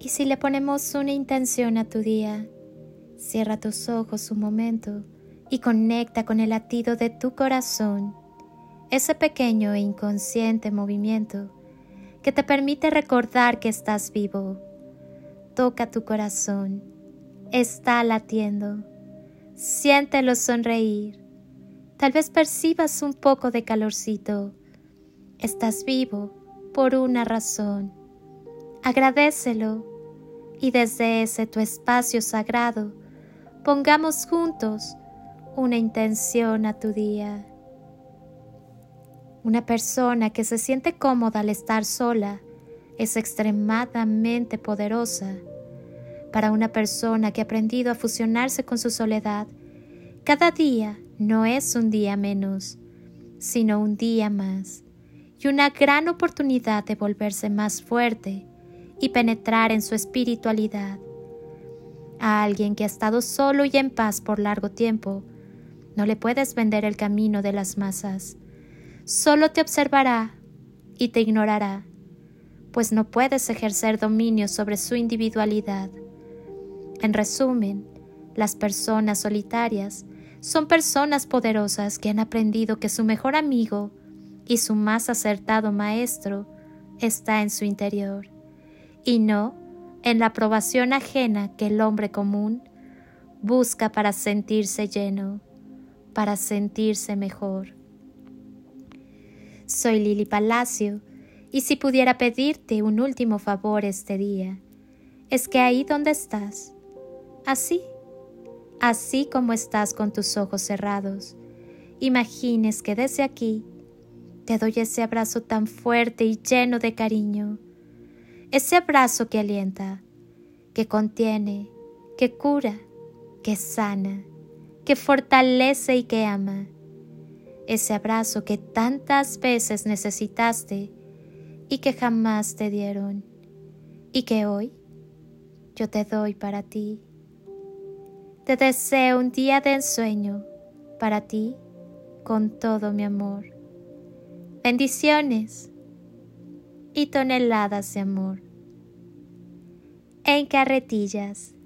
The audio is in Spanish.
Y si le ponemos una intención a tu día, cierra tus ojos un momento y conecta con el latido de tu corazón, ese pequeño e inconsciente movimiento que te permite recordar que estás vivo. Toca tu corazón, está latiendo, siéntelo sonreír, tal vez percibas un poco de calorcito. Estás vivo por una razón. Agradecelo y desde ese tu espacio sagrado pongamos juntos una intención a tu día. Una persona que se siente cómoda al estar sola es extremadamente poderosa. Para una persona que ha aprendido a fusionarse con su soledad, cada día no es un día menos, sino un día más y una gran oportunidad de volverse más fuerte y penetrar en su espiritualidad. A alguien que ha estado solo y en paz por largo tiempo, no le puedes vender el camino de las masas. Solo te observará y te ignorará, pues no puedes ejercer dominio sobre su individualidad. En resumen, las personas solitarias son personas poderosas que han aprendido que su mejor amigo y su más acertado maestro está en su interior, y no en la aprobación ajena que el hombre común busca para sentirse lleno, para sentirse mejor. Soy Lili Palacio, y si pudiera pedirte un último favor este día, es que ahí donde estás, así, así como estás con tus ojos cerrados, imagines que desde aquí te doy ese abrazo tan fuerte y lleno de cariño, ese abrazo que alienta, que contiene, que cura, que sana, que fortalece y que ama, ese abrazo que tantas veces necesitaste y que jamás te dieron, y que hoy yo te doy para ti. Te deseo un día de ensueño para ti con todo mi amor bendiciones y toneladas de amor. En carretillas.